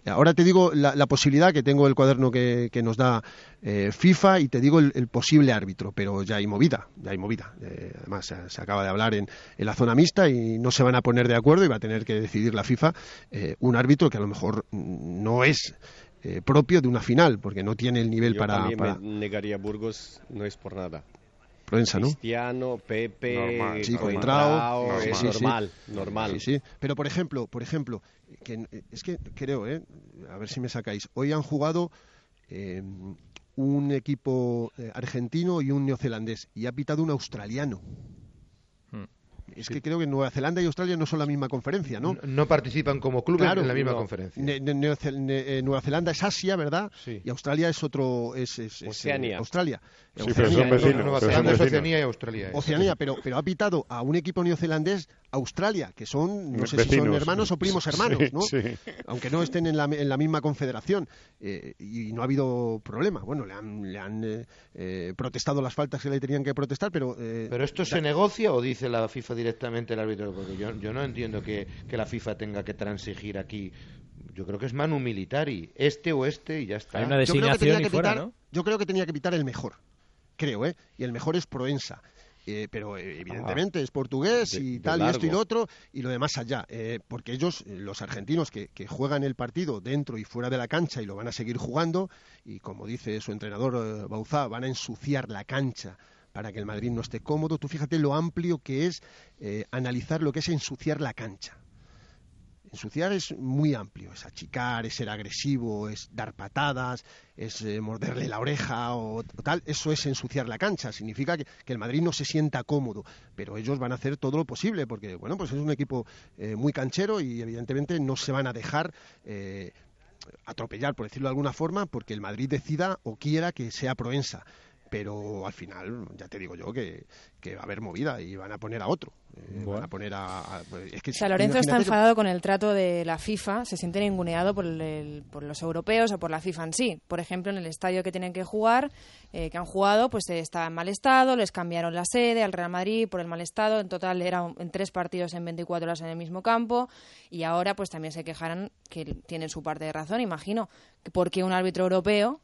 Ahora te digo la, la posibilidad, que tengo el cuaderno que, que nos da eh, FIFA, y te digo el, el posible árbitro, pero ya hay movida, ya hay movida. Eh, además, se, se acaba de hablar en, en la zona mixta y no se van a poner de acuerdo y va a tener que decidir la FIFA eh, un árbitro que a lo mejor no es eh, propio de una final, porque no tiene el nivel Yo para, para me negaría Burgos, no es por nada. Proensa, ¿no? Cristiano, Pepe, Normal, Sí, normal. Contrao, sí, sí. normal, normal. Sí, sí. Pero por ejemplo, por ejemplo, que, es que creo, ¿eh? a ver si me sacáis. Hoy han jugado eh, un equipo eh, argentino y un neozelandés y ha pitado un australiano. Hmm. Es que creo que Nueva Zelanda y Australia no son la misma conferencia, ¿no? No, no participan como clubes Claro, en la misma no. conferencia. Ne- ne- Neozel- ne- eh, Nueva Zelanda es Asia, ¿verdad? Sí. Y Australia es otro, es, es- es, eh, Oceanía. Australia. Sí, pero son Oceanía. vecinos. Nueva Zelanda y Australia. es. Oceanía, pero, pero ha pitado a un equipo neozelandés Australia, que son, no sé si son hermanos o primos hermanos, Sí, ¿no? sí. Aunque no estén en la, en la misma confederación. eh, y no ha habido problema. Bueno, le han, le han eh, eh, protestado las faltas que le tenían que protestar, pero... eh, ¿Pero esto se negocia o dice la FIFA directamente el árbitro? Porque yo, yo no entiendo que, que la FIFA tenga que transigir aquí. Yo creo que es manu militari, este o este y ya está. Hay una yo creo que designación tenía y que fuera, pitar, ¿no? Yo creo que tenía que pitar el mejor. Creo, ¿eh? Y el mejor es Proensa. Eh, pero eh, evidentemente es portugués de- y tal, y esto y lo otro, y lo demás allá. eh, porque ellos, los argentinos que, que juegan el partido dentro y fuera de la cancha y lo van a seguir jugando, y como dice su entrenador Bauzá, van a ensuciar la cancha para que el Madrid no esté cómodo. Tú fíjate lo amplio que es analizar lo que es ensuciar la cancha. Ensuciar es muy amplio, es achicar, es ser agresivo, es dar patadas, es eh, morderle la oreja o, tal. Eso es ensuciar la cancha. Significa que, que el Madrid no se sienta cómodo, pero ellos van a hacer todo lo posible porque, bueno, pues es un equipo eh, muy canchero y evidentemente no se van a dejar. eh, atropellar, por decirlo de alguna forma, porque el Madrid decida o quiera que sea Proensa. Pero al final ya te digo yo que, que va a haber movida y van a poner a otro. Eh, Bueno. Van a poner a... a- pues, es que O sea, Lorenzo está que- enfadado con el trato de la FIFA, se siente ninguneado por, el- por los europeos o por la FIFA en sí. Por ejemplo, en el estadio que tienen que jugar, eh, que han jugado, pues eh, está en mal estado, les cambiaron la sede al Real Madrid por el mal estado, en total eran en tres partidos en 24 horas en el mismo campo y ahora pues también se quejarán que tienen su parte de razón, imagino, que porque un árbitro europeo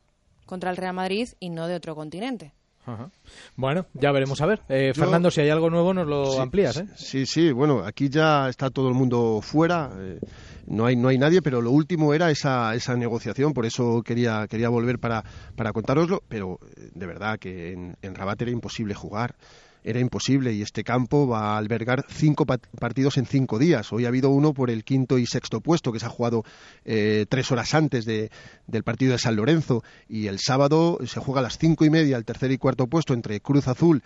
contra el Real Madrid y no de otro continente. Ajá. Bueno, ya veremos a ver. Eh, Yo- Fernando, si hay algo nuevo nos lo Sí, amplías, ¿eh? Sí, sí, bueno, aquí ya está todo el mundo fuera, eh, no hay no hay nadie, pero lo último era esa, esa negociación, por eso quería quería volver para, para contároslo, pero eh, de verdad que en, en Rabat era imposible jugar. Era imposible y este campo va a albergar cinco partidos en cinco días. Hoy ha habido uno por el quinto y sexto puesto que se ha jugado eh, tres horas antes de- del partido de San Lorenzo y el sábado se juega a las cinco y media el tercer y cuarto puesto entre Cruz Azul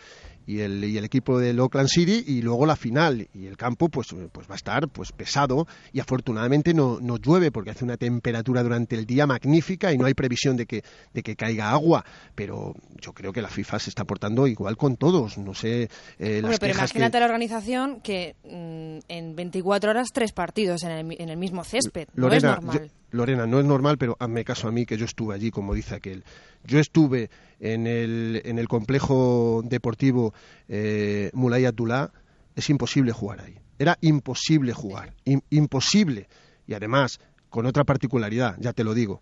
y el, y el equipo del Oakland City y luego la final y el campo pues, pues va a estar pues pesado y afortunadamente no, no llueve porque hace una temperatura durante el día magnífica y no hay previsión de que, de que caiga agua pero yo creo que la FIFA se está portando igual con todos no sé eh, Hombre, las pero que- imagínate la organización que mm, en 24 horas tres partidos en el, en el mismo césped. no es normal. yo- Lorena, no es normal, pero hazme caso a mí, que yo estuve allí, como dice aquel. Yo estuve en el, en el complejo deportivo eh, Mulay es imposible jugar ahí. Era imposible jugar, im- imposible. Y además, con otra particularidad, ya te lo digo,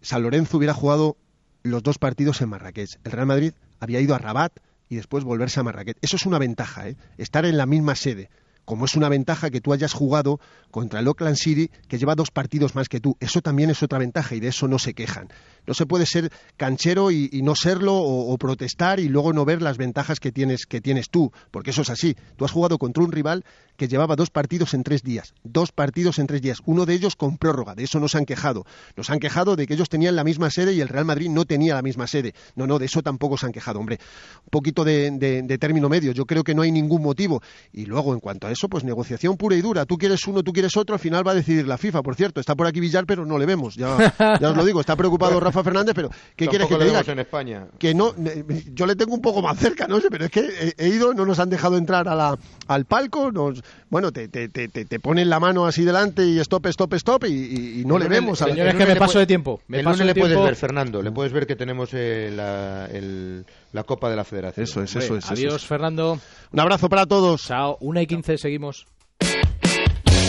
San Lorenzo hubiera jugado los dos partidos en Marrakech. El Real Madrid había ido a Rabat y después volverse a Marrakech. Eso es una ventaja, ¿eh? estar en la misma sede. Como es una ventaja que tú hayas jugado contra el Oakland City, que lleva dos partidos más que tú. Eso también es otra ventaja y de eso no se quejan. No se puede ser canchero y, no serlo o, protestar y luego no ver las ventajas que tienes, que tienes tú, porque eso es así. Tú has jugado contra un rival que llevaba dos partidos en tres días. Dos partidos en tres días. Uno de ellos con prórroga. De eso no se han quejado. Nos han quejado de que ellos tenían la misma sede y el Real Madrid no tenía la misma sede. No, no, de eso tampoco se han quejado, hombre. Un poquito de, término medio. Yo creo que no hay ningún motivo. Y luego, en cuanto a pues negociación pura y dura. Tú quieres uno, tú quieres otro. Al final va a decidir la FIFA, por cierto. Está por aquí Villar, pero no le vemos. Ya, ya os lo digo. Está preocupado Rafa Fernández, pero ¿qué quieres que Tampoco te le diga? vemos en España. que no, eh, yo le tengo un poco más cerca, no sé, pero es que he, he ido, no nos han dejado entrar a la, al palco, nos, bueno, te, te, te, te- te ponen la mano así delante y stop, stop, stop y, y- y no El le lunes- vemos. a la- Señores, que me le paso de tiempo. Me el paso lunes de le puedes ver, Fernando, le puedes ver que tenemos eh, la, el- la Copa de la Federación. Eso es, Hombre, eso es. eso Adiós, es. Fernando. Un abrazo para todos. Chao. Una y quince, seguimos.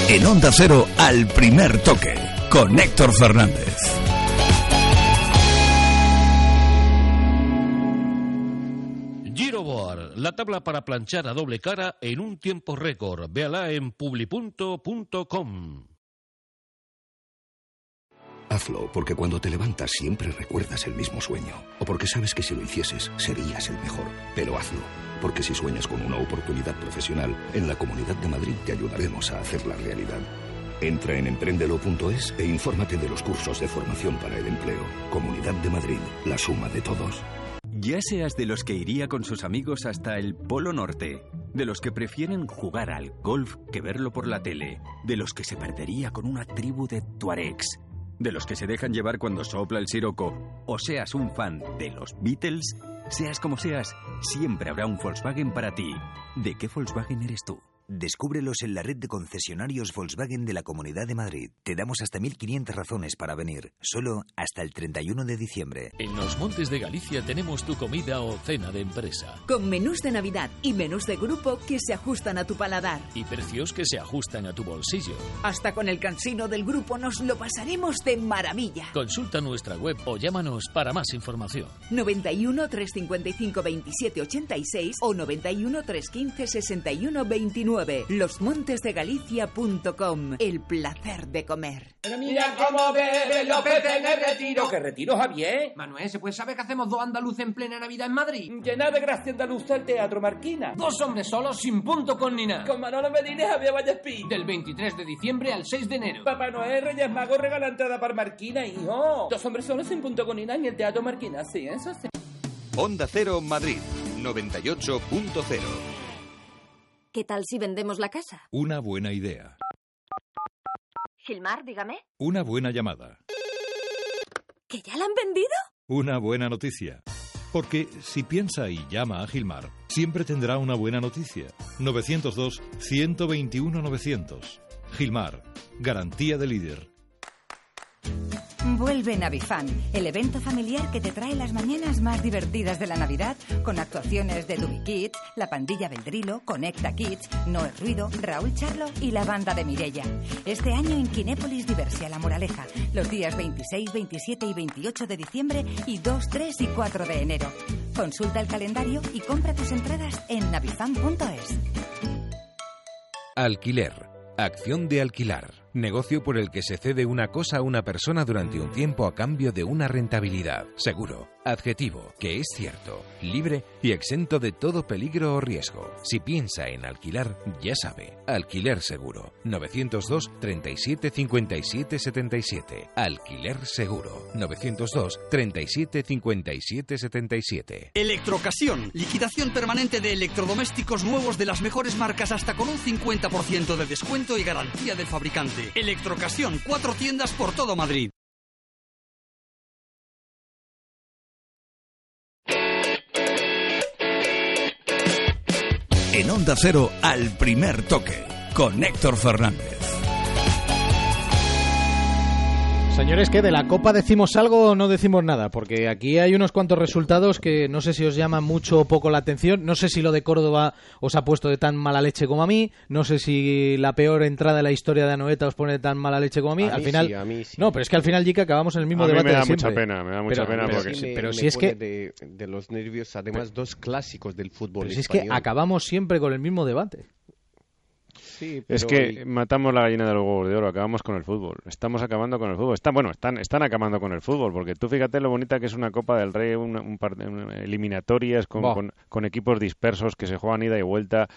En Onda Cero, al primer toque, con Héctor Fernández. Giroboard, la tabla para planchar a doble cara en un tiempo récord. Véala en publipunto.com. Hazlo porque cuando te levantas siempre recuerdas el mismo sueño. O porque sabes que si lo hicieses serías el mejor. Pero hazlo. Porque si sueñas con una oportunidad profesional, en la Comunidad de Madrid te ayudaremos a hacerla realidad. Entra en emprendelo.es e infórmate de los cursos de formación para el empleo. Comunidad de Madrid, la suma de todos. Ya seas de los que iría con sus amigos hasta el Polo Norte, de los que prefieren jugar al golf que verlo por la tele, de los que se perdería con una tribu de tuaregs, de los que se dejan llevar cuando sopla el siroco, o seas un fan de los Beatles, seas como seas, siempre habrá un Volkswagen para ti. ¿De qué Volkswagen eres tú? Descúbrelos en la red de concesionarios Volkswagen de la Comunidad de Madrid. Te damos hasta 1.500 razones para venir, solo hasta el 31 de diciembre. En los Montes de Galicia tenemos tu comida o cena de empresa. Con menús de Navidad y menús de grupo que se ajustan a tu paladar. Y precios que se ajustan a tu bolsillo. Hasta con el cansino del grupo nos lo pasaremos de maravilla. Consulta nuestra web o llámanos para más información. 91 355 27 86 o 91 315 61 29. Losmontesdegalicia.com. El placer de comer. Pero mira cómo beben los peces en el retiro. ¿Qué retiro, Javier? Manuel, ¿se puede saber que hacemos dos andaluces en plena Navidad en Madrid? Llena de gracia andaluza el Teatro Marquina. Dos hombres solos sin punto con ni nada. Con Manolo Medina y Javier Vallespín. Del 23 de diciembre al 6 de enero. Papá Noel, Reyes Magos regala entrada para Marquina, hijo. Dos hombres solos sin punto con ni nada en el Teatro Marquina, sí, eso sí. Onda Cero Madrid 98.0 ¿Qué tal si vendemos la casa? Una buena idea. Gilmar, dígame. Una buena llamada. ¿Que ya la han vendido? Una buena noticia. Porque si piensa y llama a Gilmar, siempre tendrá una buena noticia. 902-121-900. Gilmar, garantía de líder. Vuelve Navifan, el evento familiar que te trae las mañanas más divertidas de la Navidad, con actuaciones de Dubi Kids, La Pandilla Beldrilo, Conecta Kids, Noé Ruido, Raúl Charlo y la banda de Mirella. Este año en Kinépolis Diversia La Moraleja, los días 26, 27 y 28 de diciembre y 2, 3 y 4 de enero. Consulta el calendario y compra tus entradas en navifan.es. Alquiler. Acción de alquilar. Negocio por el que se cede una cosa a una persona durante un tiempo a cambio de una rentabilidad. Seguro. Adjetivo. Que es cierto. Libre y exento de todo peligro o riesgo. Si piensa en alquilar, ya sabe. Alquiler seguro. 902 37 57 77. Alquiler seguro. 902 37 57 77. Electrocasión. Liquidación permanente de electrodomésticos nuevos de las mejores marcas hasta con un 50% de descuento y garantía del fabricante. Electrocasión. Cuatro tiendas por todo Madrid. En Onda Cero, al primer toque, con Héctor Fernández. Señores, que de la Copa decimos algo o no decimos nada, porque aquí hay unos cuantos resultados que no sé si os llaman mucho o poco la atención. No sé si lo de Córdoba os ha puesto de tan mala leche como a mí. No sé si la peor entrada de la historia de Anoeta os pone de tan mala leche como a mí. A al mí final, sí, a mí sí. no, pero es que al final, Jica, acabamos en el mismo A mí debate me da de mucha pena, me da mucha Pero- pena pero porque- sí, me- pero me si es que de, de los nervios, además dos clásicos del fútbol pero si es que acabamos siempre con el mismo debate. Sí, Es pero que matamos la gallina de los huevos de oro, acabamos con el fútbol. Estamos acabando con el fútbol. Están, bueno, están, están acabando con el fútbol, porque tú fíjate lo bonita que es una Copa del Rey, una, un par de un- eliminatorias con- con equipos dispersos que se juegan ida y vuelta.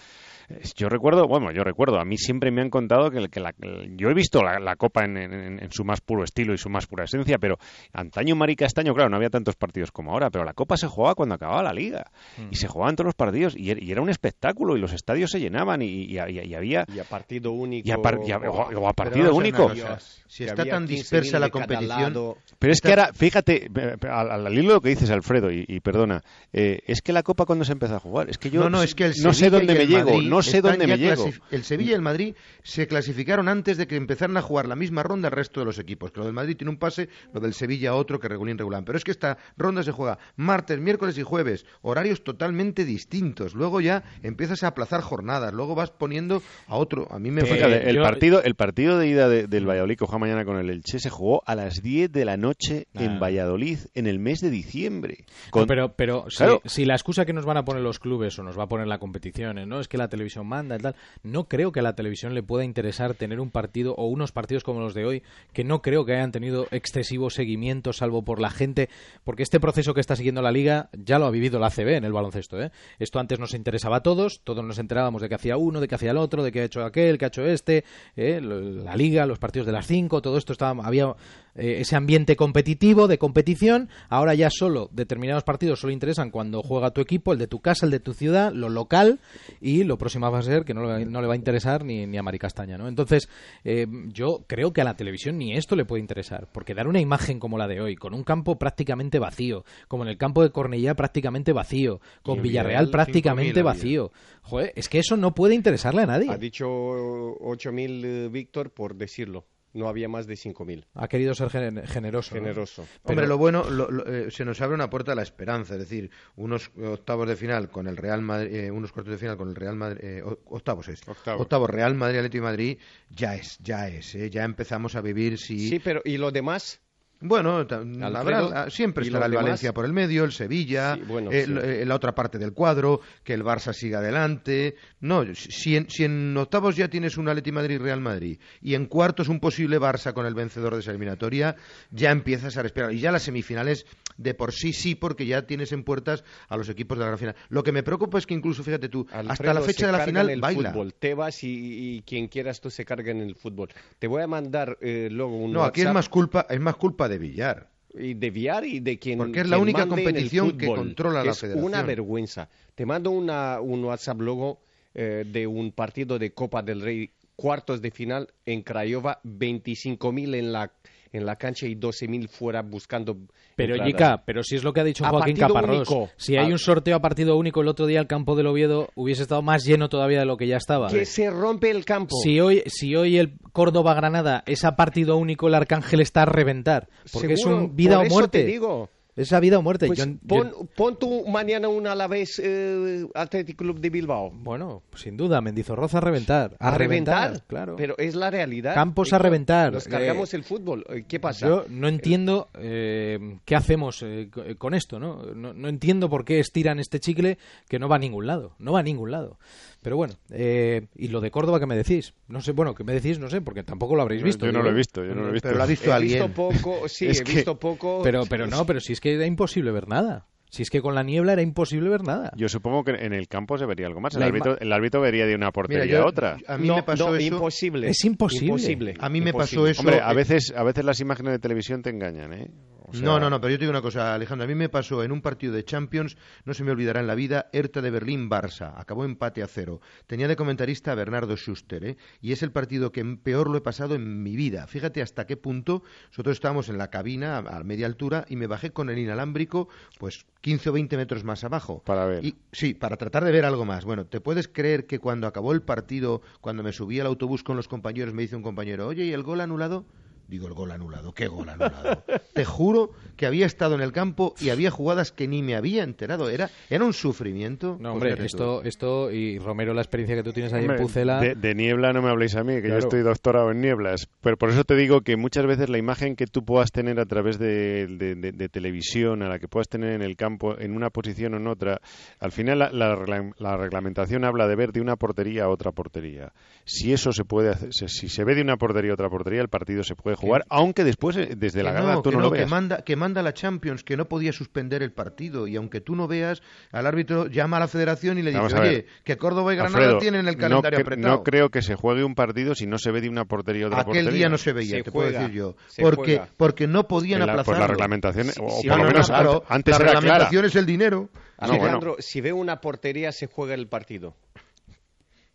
Yo recuerdo, bueno, yo recuerdo, a mí siempre me han contado que, que la- yo he visto la, la Copa en, en- en su más puro estilo y su más pura esencia, pero antaño Mari Castaño, claro, no había tantos partidos como ahora, pero la Copa se jugaba cuando acababa la Liga Mm. y se jugaban todos los partidos y, er- y era un espectáculo y los estadios se llenaban y, y- y- y había y a partido único y a, par- y a- o a- o a Pero partido ver único. una Si está tan dispersa la competición, Pero es está- que ahora, fíjate, eh, al, al hilo de lo que dices, Alfredo, y, y perdona, eh, es que la Copa cuando se empezó a jugar, es que yo no, no, es que el no sé dónde me llego, Madrid no sé están dónde me llego. El Sevilla y el Madrid se clasificaron antes de que empezaran a jugar la misma ronda el resto de los equipos. Que lo del Madrid tiene un pase, lo del Sevilla otro que regulín regulán. Pero es que esta ronda se juega martes, miércoles y jueves, horarios totalmente distintos. Luego ya empiezas a aplazar jornadas, luego vas poniendo a otro. A mí me Fíjate, el partido el partido de ida de- del Valladolid que juega mañana con el Elche se jugó a las 10 de la noche en Ah. Valladolid en el mes de diciembre. No, pero pero si- Claro. si, la excusa que nos van a poner los clubes o nos va a poner la competición, ¿eh? no es que la televisión manda y tal, no creo que a la televisión le pueda interesar tener un partido o unos partidos como los de hoy, que no creo que hayan tenido excesivo seguimiento, salvo por la gente, porque este proceso que está siguiendo la liga ya lo ha vivido la ACB en el baloncesto. ¿eh? Esto antes nos interesaba a todos, todos nos enterábamos de que hacía uno, de que hacía el otro, de que ha hecho aquel, que ha hecho este, ¿eh? La liga, los partidos de las cinco, todo esto estaba, había eh, ese ambiente competitivo, de competición. Ahora ya solo determinados partidos solo interesan cuando juega tu equipo, el de tu casa, el de tu ciudad, lo local y lo próximo va a ser que no le, va- no le va a interesar ni, ni a Mari Castaña, ¿no? Entonces, eh, yo creo que a la televisión ni esto le puede interesar, porque dar una imagen como la de hoy, con un campo prácticamente vacío, como en el campo de Cornellá prácticamente vacío, con Villarreal Villarreal, prácticamente 5.000 había. vacío. Joder, es que eso no puede interesarle a nadie. Ha dicho 8.000 eh, Víctor por decirlo. No había más de 5.000. Ha querido ser gen- generoso. ¿no? Generoso. Hombre, lo bueno, lo- lo- eh, se nos abre una puerta a la esperanza, es decir, unos octavos de final con el Real Madrid, eh, unos cuartos de final con el Real Madrid, eh, octavos es, Octavos. Real Madrid, Atlético y Madrid, ya es, ya es, eh, ya empezamos a vivir si Sí, pero ¿y lo demás? Bueno, Alfredo, habrá- siempre ¿y estará el? Valencia por el medio, el Sevilla, Sí, bueno, sí. la otra parte del cuadro, que el Barça siga adelante. No, si en, si en octavos ya tienes un Atleti Madrid-Real Madrid y en cuartos un posible Barça con el vencedor de esa eliminatoria, ya empiezas a respirar. Y ya las semifinales de por sí sí, porque ya tienes en puertas a los equipos de la gran final. Lo que me preocupa es que incluso, fíjate tú, hasta la fecha de la final el baila. Fútbol. Tebas y, y quien quieras tú se carga en el fútbol. Te voy a mandar eh, luego un No, aquí es más culpa, es más culpa de Villar. y de y de quien Porque es la única competición que controla que la es federación. una vergüenza. Te mando una, un WhatsApp luego eh, de un partido de Copa del Rey, cuartos de final en Craiova, 25.000 en la en la cancha y 12.000 fuera buscando. Pero. Yica, pero si es lo que ha dicho A Joaquín Caparrós, único. si hay un sorteo a partido único el otro día el campo del Oviedo hubiese estado más lleno todavía de lo que ya estaba. Que se rompe el campo. Si hoy, si hoy el Córdoba Granada es a partido único, el Arcángel está a reventar. Porque Seguro, es un vida por o eso muerte. te digo. Es a vida o muerte. Pues Yo- yo- pon, pon tú mañana un Alavés eh, Athletic Club de Bilbao. Bueno, sin duda, Mendizorroza a reventar. A, ¿A reventar? claro. Pero es la realidad. Campos a reventar. Nos Eh, cargamos el fútbol. Eh, ¿Qué pasa? Yo no entiendo eh, qué hacemos eh, co- con esto, ¿no? ¿no? no entiendo por qué estiran este chicle que no va a ningún lado. No va a ningún lado. Pero bueno, eh, y lo de Córdoba, ¿qué me decís? No sé, bueno, ¿qué me decís? No sé, porque tampoco lo habréis visto. Yo no lo he visto, yo no lo he visto. Pero lo ha visto he alguien. visto poco, sí, Es he que- visto poco. Pero, pero no, pero si es que era imposible ver nada. Si es que con la niebla era imposible ver nada. Yo supongo que en el campo se vería algo más. El, árbitro, el árbitro vería de una portería Mira, yo- a otra. A mí no, me pasó no, eso. imposible. Es imposible. Imposible. A mí me pasó eso. Hombre, a veces, a veces las imágenes de televisión te engañan, ¿eh? Sea, No, no, no, pero yo te digo una cosa, Alejandro. A mí me pasó en un partido de Champions, no se me olvidará en la vida, Hertha de Berlín-Barça. Acabó empate a cero. Tenía de comentarista a Bernardo Schuster, ¿eh? Y es el partido que peor lo he pasado en mi vida. Fíjate hasta qué punto nosotros estábamos en la cabina a, a media altura y me bajé con el inalámbrico, pues 15 o 20 metros más abajo. Para ver. Y, sí, para tratar de ver algo más. Bueno, ¿te puedes creer que cuando acabó el partido, cuando me subí al autobús con los compañeros, me dice un compañero, oye, ¿y el gol anulado? Digo, el gol anulado, ¿qué gol anulado? Te juro que había estado en el campo y había jugadas que ni me había enterado. Era, era un sufrimiento. No, hombre, tú. esto, esto, y Romero, la experiencia que tú tienes ahí Hombre, en Pucela. De, de niebla no me habléis a mí, que Claro. yo estoy doctorado en nieblas. Pero por eso te digo que muchas veces la imagen que tú puedas tener a través de, de- de- de televisión, a la que puedas tener en el campo, en una posición o en otra, al final la, la regla- la reglamentación habla de ver de una portería a otra portería. Si eso se puede hacer, si se ve de una portería a otra portería, el partido se puede jugar, aunque después eh, desde la Que grada no, tú que no, no, lo que veas. manda, que manda la Champions, que no podía suspender el partido. Y aunque tú no veas, al árbitro llama a la federación y le dice, Vamos a oye, que Córdoba y Granada Alfredo, tienen el no calendario cre- apretado. No creo que se juegue un partido si no se ve de una portería a otra Aquel portería. día no se veía, Se te puedo juega, decir yo. Porque, juega. porque no podían la- pues aplazarlo. la reglamentación, o sí, por No, lo no, menos no, claro, antes, la era clara. reglamentación es el dinero. Ah, no, Alejandro, bueno. si ve una portería, se juega el partido.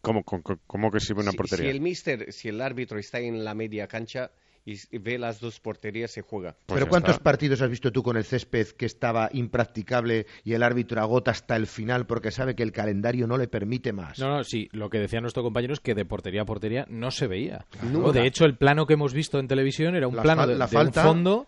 ¿Cómo, cómo, cómo que sirve una Si- portería? Si, el mister, si el árbitro está en la media cancha y ve las dos porterías, se juega. Pues Pero ¿cuántos está. partidos has visto tú con el césped que estaba impracticable y el árbitro agota hasta el final porque sabe que el calendario no le permite más? No, no, sí, lo que decía nuestro compañero es que de portería a portería no se veía. Nunca. O, de hecho, el plano que hemos visto en televisión era un La plano fal- de, la de un falta- fondo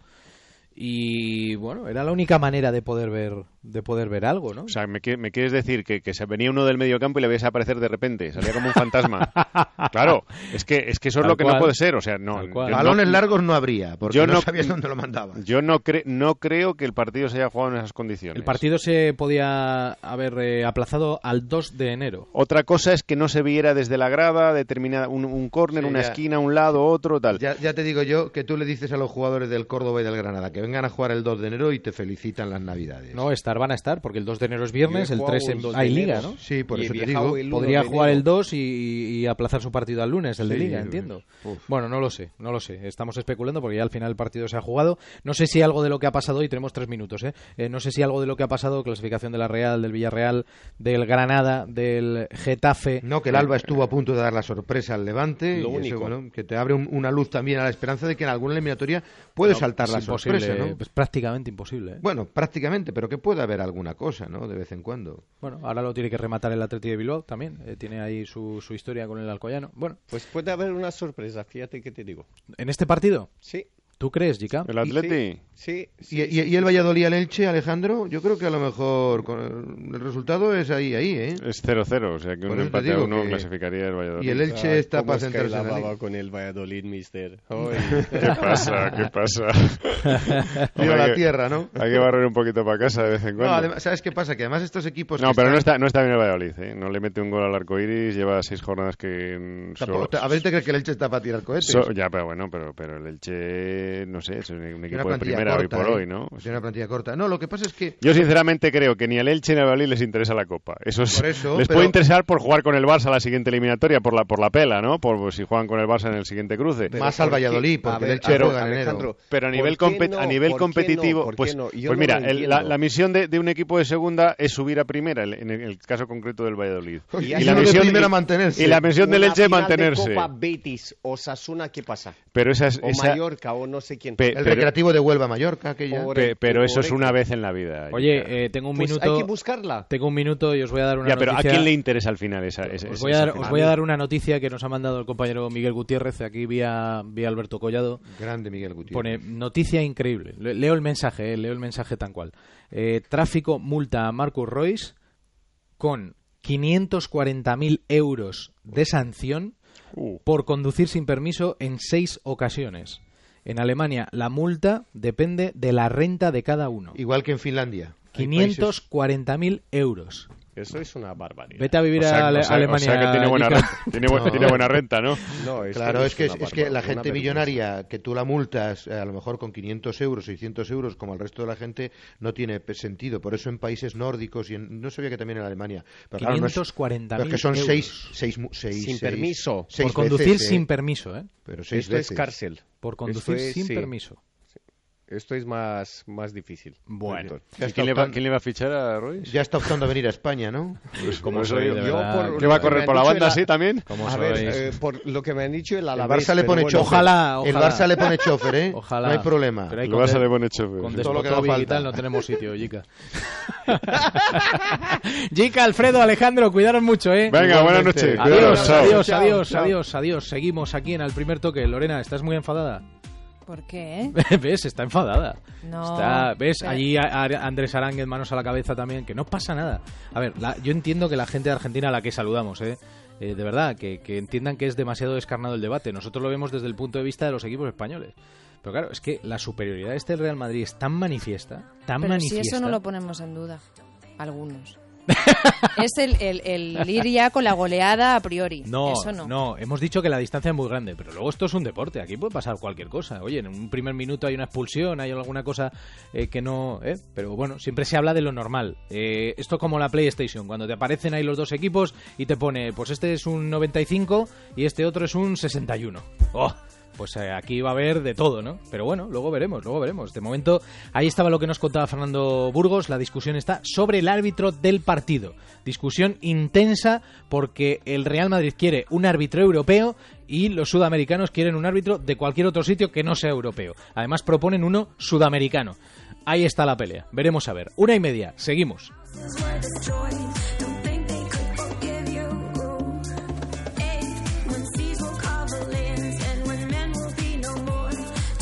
y, bueno, era la única manera de poder ver de poder ver algo, ¿no? O sea, ¿me, me quieres decir que, que se venía uno del medio campo y le veías aparecer de repente? Salía como un fantasma. claro, es que, es que eso es lo que cual. no puede ser. O sea, no. Yo no- Balones largos no habría, porque yo no, no- sabías dónde lo mandaba. Yo no, cre- no creo que el partido se haya jugado en esas condiciones. El partido se podía haber eh, aplazado al 2 de enero. Otra cosa es que no se viera desde la grada determinada un, un córner, Sí, una ya. esquina, un lado, otro, tal. Ya, ya te digo yo que tú le dices a los jugadores del Córdoba y del Granada que vengan a jugar el 2 de enero y te felicitan las Navidades. No, estar van a estar, porque el 2 de enero es viernes, el jugado 3 el en- 2 de hay liga, ¿no? Sí, por Y eso te digo. el 1 Podría jugar el 2 y, y aplazar su partido al lunes, el de Liga, entiendo. uf. Bueno, no lo sé, no lo sé. Estamos especulando porque ya al final el partido se ha jugado. No sé si algo de lo que ha pasado, y tenemos tres minutos, ¿eh? Eh, no sé si algo de lo que ha pasado, clasificación de la Real, del Villarreal, del Granada, del Getafe. No, que el Alba estuvo a punto de dar la sorpresa al Levante. Lo y eso, único. bueno, que te abre un- una luz también a la esperanza de que en alguna eliminatoria puede No, saltar la sorpresa, ¿no? Es prácticamente imposible. ¿eh? Bueno, prácticamente, pero que puede haber alguna cosa, ¿no? De vez en cuando. Bueno, ahora lo tiene que rematar el Atleti de Bilbao también. eh, tiene ahí su, su historia con el Alcoyano. Bueno, Pues puede haber una sorpresa, fíjate que te digo. en este partido, Sí, ¿tú crees, Jica? ¿El Atleti? sí. ¿Y, sí, y- y el Valladolid al Elche, Alejandro? Yo creo que a lo mejor con el, el resultado es ahí, ahí, ¿eh? Es 0-0, o sea que Por un empate a uno que- clasificaría el Valladolid. Y el Elche Ah, está ¿cómo para centrarse la en la baba liga. con el Valladolid, mister. ¿Qué pasa? ¿Qué pasa? Hay la que- tierra, ¿no? Hay que barrer un poquito para casa de vez en No, cuando. además, ¿sabes qué pasa? Que además estos equipos... No, que pero no están- está, no está bien el Valladolid, ¿eh? No le mete un gol al arco iris, lleva seis jornadas que. mm, Tampoco- solo- a ver, ¿te crees que el Elche está para tirar cohetes? so- ya, pero bueno, pero, pero el Elche, no sé, es un, equipo de primera corta, hoy por ¿eh? hoy, ¿no? Sea, una plantilla corta. No, lo que pasa es que... yo sinceramente creo que ni al Elche ni al Valladolid les interesa la Copa. Eso es- Por eso, les pero- puede interesar por jugar con el Barça la siguiente eliminatoria, por la por la pela, ¿no? Por por si juegan con el Barça en el siguiente cruce. Más al. Valladolid, porque ver, el Elche ver, juega en enero. Pero a ¿por nivel, no? a nivel competitivo, ¿Por qué pues, pues no mira, el- la, la misión de, de un equipo de segunda es subir a primera, en el, en el caso concreto del Valladolid. Y la de misión, primera y- mantenerse. y la misión del Una Elche de mantenerse. Copa Betis o Sasuna, ¿qué pasa? Pero esa, es- O esa, Mallorca o no no sé quién. Pe- El pero- recreativo de Huelva Mallorca, que ya... Pe- pero eso es una vez en la vida. Oye, eh, tengo un Pues minuto. hay que buscarla. Tengo un minuto y os voy a dar una ya, pero noticia. ¿a quién le interesa al final esa, esa- Os esa- voy, a dar, esa os final? voy a dar una noticia que nos ha mandado el compañero Miguel Gutiérrez aquí vía, vía Alberto Collado. Grande Miguel Gutiérrez. Pone noticia increíble. Le- Leo el mensaje, eh, leo el mensaje tan cual. Eh, tráfico multa a Marcus Royce con 540.000 euros de sanción Uh. por conducir sin permiso en seis ocasiones. En Alemania la multa depende de la renta de cada uno. Igual que en Finlandia. Hay países- 540.000 euros. Eso es una barbaridad. Vete a vivir O sea- a Ale- o sea- o Alemania. sea que tiene buena renta, tiene bu- tiene buena renta, ¿no? No, Claro, es que, es, que la gente millonaria que tú la multas eh, a lo mejor con 500 euros, 600 euros, como el resto de la gente, no tiene sentido. Por eso en países nórdicos y en- no sabía que también en Alemania. Pero claro, no es- 540.000 pero es que son euros. seis, seis, seis- Sin permiso. seis Por conducir veces, sin eh. permiso, ¿eh? Pero seis Esto es cárcel. Por conducir es- sin sí. permiso. Esto es más, más difícil. Bueno. Doctor. Ya ¿Y está quién le, va, quién le va a fichar a Royce? Ya está optando a venir a España, ¿no? Pues ¿Cómo por eso soy, Yo por- ¿Qué va a correr por la banda el- así también? ¿Cómo A ver, eh, por lo que me han dicho el El Alavés... Barça le pone bueno, chofer. Ojalá, El ojalá. Barça le pone chofer, ¿eh? Ojalá. No hay problema. Pero hay El con Barça de- le pone chofer. Con Sí. todo lo que tal falta. no tenemos sitio, Jica. Jica, Alfredo, Alejandro, cuidaros mucho, ¿eh? Venga, buenas noches. Adiós, adiós, adiós, adiós, adiós. Seguimos aquí en el primer toque. Lorena, ¿estás muy enfadada? ¿Por qué? ¿Ves? Está enfadada. No. Está, ¿Ves? Pero- Allí a- a- Andrés Aránguez, manos a la cabeza también, que no pasa nada. A ver, la- yo entiendo que la gente de Argentina a la que saludamos, ¿eh? Eh, de verdad, que, que entiendan que es demasiado descarnado el debate. Nosotros lo vemos desde el punto de vista de los equipos españoles. Pero claro, es que la superioridad de este Real Madrid es tan manifiesta, tan Pero si manifiesta. eso no lo ponemos en duda, algunos. es el, el, el ir ya con la goleada a priori. No, eso no. hemos dicho que la distancia es muy grande, pero luego esto es un deporte, aquí puede pasar cualquier cosa. Oye, en un primer minuto hay una expulsión, hay alguna cosa eh, que no... ¿eh? Pero bueno, siempre se habla de lo normal. Eh, esto como la PlayStation, cuando te aparecen ahí los dos equipos y te pone, pues este es un 95 y este otro es un 61. ¡Oh! Pues eh, aquí va a haber de todo, ¿no? Pero bueno, luego veremos, luego veremos. De momento, ahí estaba lo que nos contaba Fernando Burgos. La discusión está sobre el árbitro del partido. Discusión intensa porque el Real Madrid quiere un árbitro europeo y los sudamericanos quieren un árbitro de cualquier otro sitio que no sea europeo. Además, proponen uno sudamericano. Ahí está la pelea. Veremos a ver. Una y media. Seguimos.